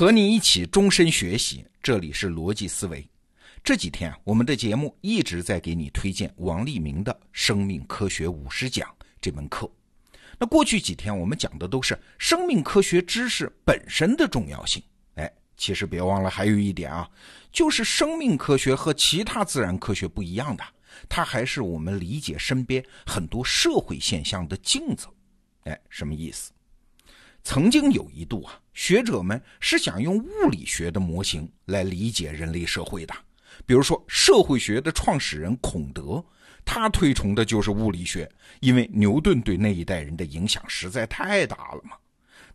和你一起终身学习，这里是逻辑思维。这几天我们的节目一直在给你推荐王立明的《生命科学五十讲》这门课。那过去几天我们讲的都是生命科学知识本身的重要性。哎，其实别忘了还有一点啊，就是生命科学和其他自然科学不一样的，它还是我们理解身边很多社会现象的镜子。哎，什么意思？曾经有一度啊，学者们是想用物理学的模型来理解人类社会的。比如说，社会学的创始人孔德，他推崇的就是物理学，因为牛顿对那一代人的影响实在太大了嘛。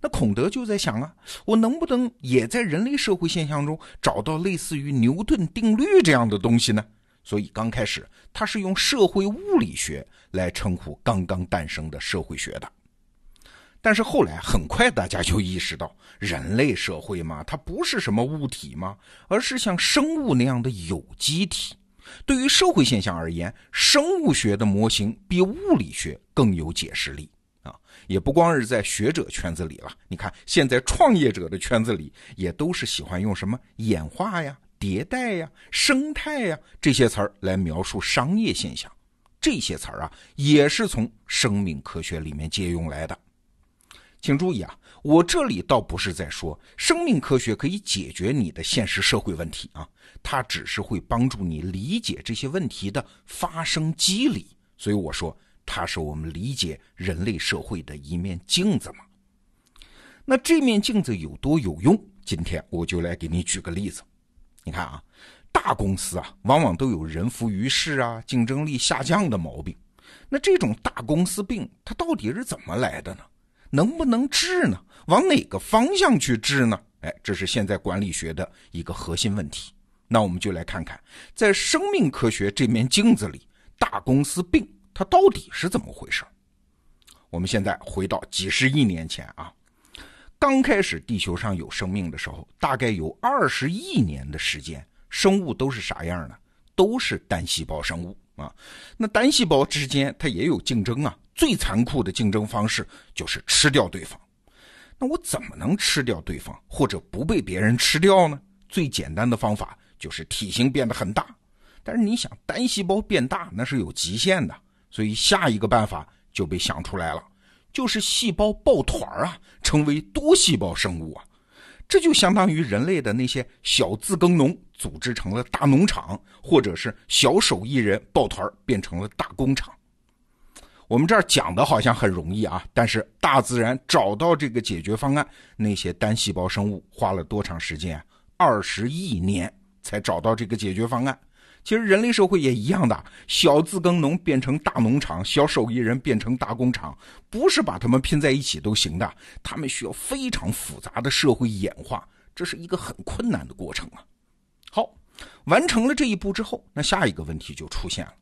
那孔德就在想啊，我能不能也在人类社会现象中找到类似于牛顿定律这样的东西呢？所以刚开始他是用社会物理学来称呼刚刚诞生的社会学的。但是后来很快大家就意识到，人类社会嘛，它不是什么物体嘛，而是像生物那样的有机体。对于社会现象而言，生物学的模型比物理学更有解释力啊！也不光是在学者圈子里了，你看现在创业者的圈子里也都是喜欢用什么演化呀、迭代呀、生态呀这些词儿来描述商业现象。这些词儿啊，也是从生命科学里面借用来的。请注意啊，我这里倒不是在说生命科学可以解决你的现实社会问题啊，它只是会帮助你理解这些问题的发生机理。所以我说，它是我们理解人类社会的一面镜子嘛。那这面镜子有多有用？今天我就来给你举个例子。你看啊，大公司啊，往往都有人浮于事啊、竞争力下降的毛病。那这种大公司病，它到底是怎么来的呢？能不能治呢？往哪个方向去治呢？哎，这是现在管理学的一个核心问题。那我们就来看看，在生命科学这面镜子里，大公司病它到底是怎么回事？我们现在回到几十亿年前啊，刚开始地球上有生命的时候，大概有二十亿年的时间，生物都是啥样呢？都是单细胞生物啊。那单细胞之间它也有竞争啊。最残酷的竞争方式就是吃掉对方。那我怎么能吃掉对方，或者不被别人吃掉呢？最简单的方法就是体型变得很大。但是你想，单细胞变大那是有极限的，所以下一个办法就被想出来了，就是细胞抱团啊，成为多细胞生物啊。这就相当于人类的那些小自耕农组织成了大农场，或者是小手艺人抱团变成了大工厂。我们这儿讲的好像很容易啊，但是大自然找到这个解决方案，那些单细胞生物花了多长时间？二十亿年才找到这个解决方案。其实人类社会也一样的，小自耕农变成大农场，小手艺人变成大工厂，不是把他们拼在一起都行的，他们需要非常复杂的社会演化，这是一个很困难的过程啊。好，完成了这一步之后，那下一个问题就出现了，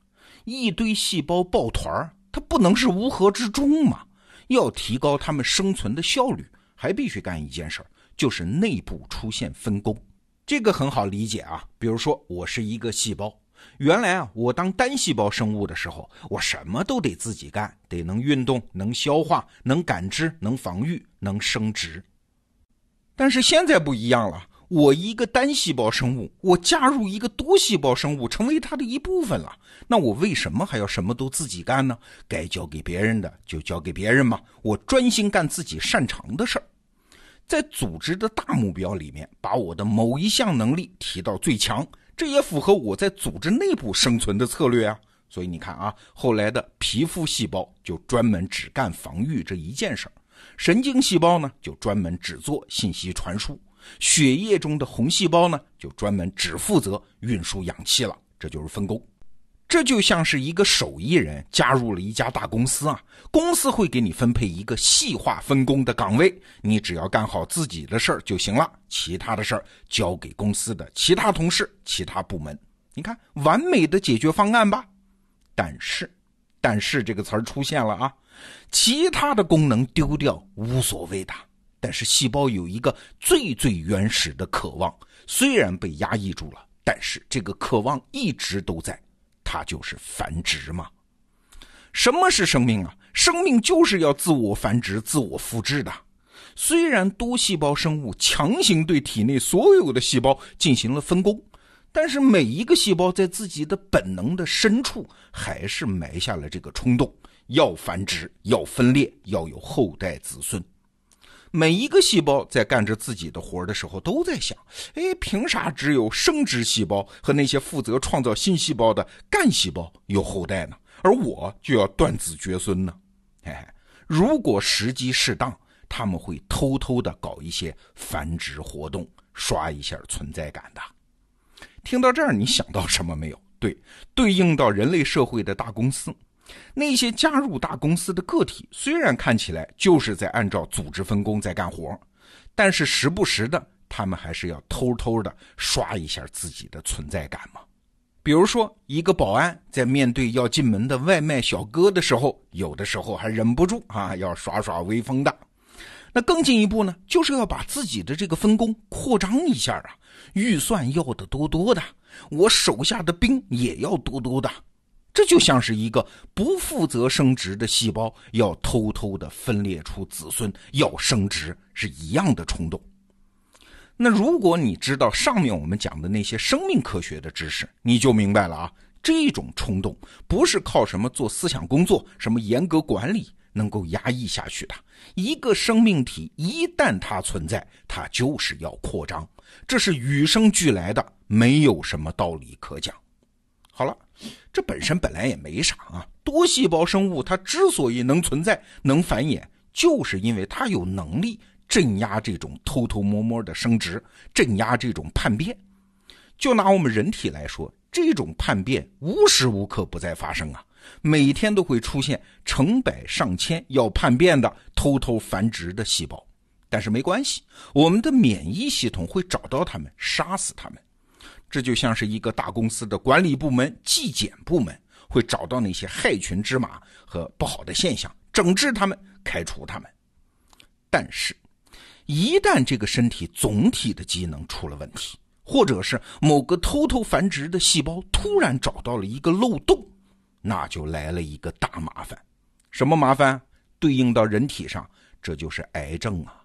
一堆细胞抱团儿。它不能是乌合之众嘛？要提高它们生存的效率，还必须干一件事儿，就是内部出现分工。这个很好理解啊。比如说，我是一个细胞，原来啊，我当单细胞生物的时候，我什么都得自己干，得能运动、能消化、能感知、能防御、能生殖。但是现在不一样了。我一个单细胞生物，我加入一个多细胞生物，成为它的一部分了。那我为什么还要什么都自己干呢？该交给别人的就交给别人嘛。我专心干自己擅长的事儿，在组织的大目标里面，把我的某一项能力提到最强，这也符合我在组织内部生存的策略啊。所以你看啊，后来的皮肤细胞就专门只干防御这一件事儿，神经细胞呢就专门只做信息传输。血液中的红细胞呢，就专门只负责运输氧气了，这就是分工。这就像是一个手艺人加入了一家大公司啊，公司会给你分配一个细化分工的岗位，你只要干好自己的事儿就行了，其他的事儿交给公司的其他同事、其他部门。你看，完美的解决方案吧？但是，但是这个词儿出现了啊，其他的功能丢掉无所谓的。但是细胞有一个最最原始的渴望，虽然被压抑住了，但是这个渴望一直都在，它就是繁殖嘛。什么是生命啊？生命就是要自我繁殖、自我复制的。虽然多细胞生物强行对体内所有的细胞进行了分工，但是每一个细胞在自己的本能的深处，还是埋下了这个冲动：要繁殖，要分裂，要有后代子孙。每一个细胞在干着自己的活的时候，都在想：哎，凭啥只有生殖细胞和那些负责创造新细胞的干细胞有后代呢？而我就要断子绝孙呢？嘿嘿，如果时机适当，他们会偷偷的搞一些繁殖活动，刷一下存在感的。听到这儿，你想到什么没有？对，对应到人类社会的大公司。那些加入大公司的个体，虽然看起来就是在按照组织分工在干活，但是时不时的，他们还是要偷偷的刷一下自己的存在感嘛。比如说，一个保安在面对要进门的外卖小哥的时候，有的时候还忍不住啊，要耍耍威风的。那更进一步呢，就是要把自己的这个分工扩张一下啊，预算要的多多的，我手下的兵也要多多的。这就像是一个不负责生殖的细胞要偷偷的分裂出子孙，要生殖是一样的冲动。那如果你知道上面我们讲的那些生命科学的知识，你就明白了啊，这种冲动不是靠什么做思想工作、什么严格管理能够压抑下去的。一个生命体一旦它存在，它就是要扩张，这是与生俱来的，没有什么道理可讲。好了。这本身本来也没啥啊，多细胞生物它之所以能存在、能繁衍，就是因为它有能力镇压这种偷偷摸摸的生殖，镇压这种叛变。就拿我们人体来说，这种叛变无时无刻不在发生啊，每天都会出现成百上千要叛变的、偷偷繁殖的细胞。但是没关系，我们的免疫系统会找到它们，杀死它们。这就像是一个大公司的管理部门、纪检部门会找到那些害群之马和不好的现象，整治他们，开除他们。但是，一旦这个身体总体的机能出了问题，或者是某个偷偷繁殖的细胞突然找到了一个漏洞，那就来了一个大麻烦。什么麻烦？对应到人体上，这就是癌症啊。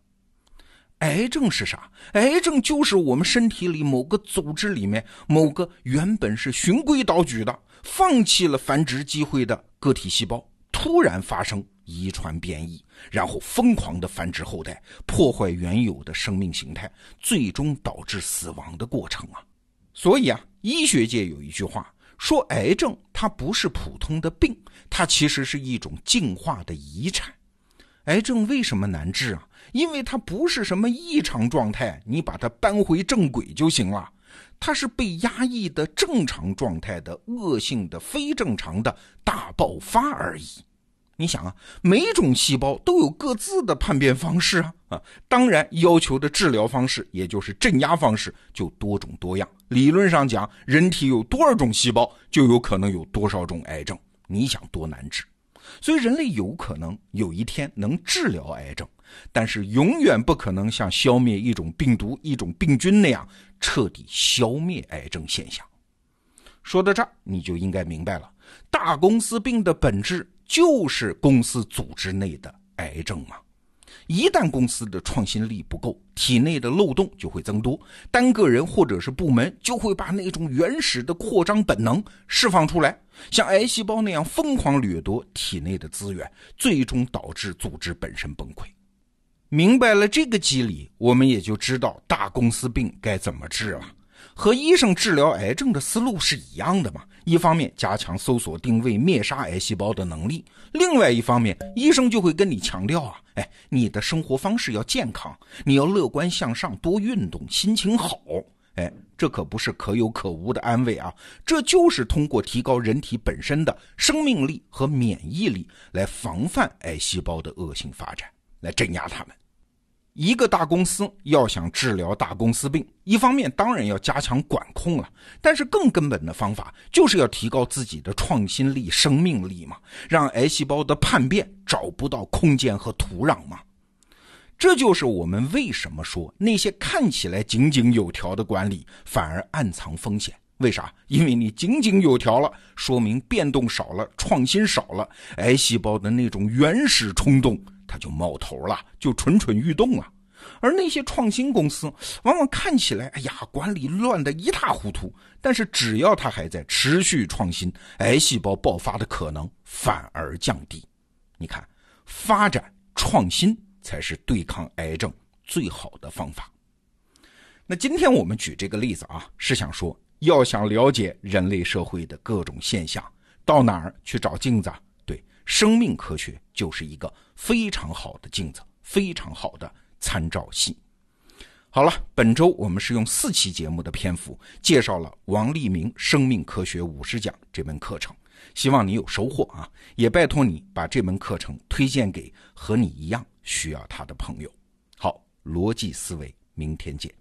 癌症是啥？癌症就是我们身体里某个组织里面某个原本是循规蹈矩的、放弃了繁殖机会的个体细胞，突然发生遗传变异，然后疯狂的繁殖后代，破坏原有的生命形态，最终导致死亡的过程啊！所以啊，医学界有一句话说，癌症它不是普通的病，它其实是一种进化的遗产。癌症为什么难治啊？因为它不是什么异常状态，你把它搬回正轨就行了。它是被压抑的正常状态的恶性的非正常的大爆发而已。你想啊，每种细胞都有各自的叛变方式啊啊，当然要求的治疗方式，也就是镇压方式就多种多样。理论上讲，人体有多少种细胞，就有可能有多少种癌症。你想多难治？所以人类有可能有一天能治疗癌症。但是永远不可能像消灭一种病毒、一种病菌那样彻底消灭癌症现象。说到这儿，你就应该明白了，大公司病的本质就是公司组织内的癌症嘛。一旦公司的创新力不够，体内的漏洞就会增多，单个人或者是部门就会把那种原始的扩张本能释放出来，像癌细胞那样疯狂掠夺体内的资源，最终导致组织本身崩溃。明白了这个机理，我们也就知道大公司病该怎么治了。和医生治疗癌症的思路是一样的嘛。一方面加强搜索定位、灭杀癌细胞的能力，另外一方面，医生就会跟你强调啊，哎，你的生活方式要健康，你要乐观向上，多运动，心情好。哎，这可不是可有可无的安慰啊，这就是通过提高人体本身的生命力和免疫力来防范癌细胞的恶性发展。来镇压他们。一个大公司要想治疗大公司病，一方面当然要加强管控了，但是更根本的方法就是要提高自己的创新力、生命力嘛，让癌细胞的叛变找不到空间和土壤嘛。这就是我们为什么说那些看起来井井有条的管理反而暗藏风险。为啥？因为你井井有条了，说明变动少了，创新少了，癌细胞的那种原始冲动。它就冒头了，就蠢蠢欲动了。而那些创新公司，往往看起来，哎呀，管理乱得一塌糊涂，但是只要它还在持续创新，癌细胞爆发的可能反而降低。你看，发展创新才是对抗癌症最好的方法。那今天我们举这个例子啊，是想说，要想了解人类社会的各种现象，到哪儿去找镜子？生命科学就是一个非常好的镜子，非常好的。参照系。好了，本周我们是用四期节目的篇幅介绍了王立明《生命科学五十讲》这门课程，希望你有收获啊！也拜托你把这门课程推荐给和你一样需要它的朋友。好，逻辑思维，明天见。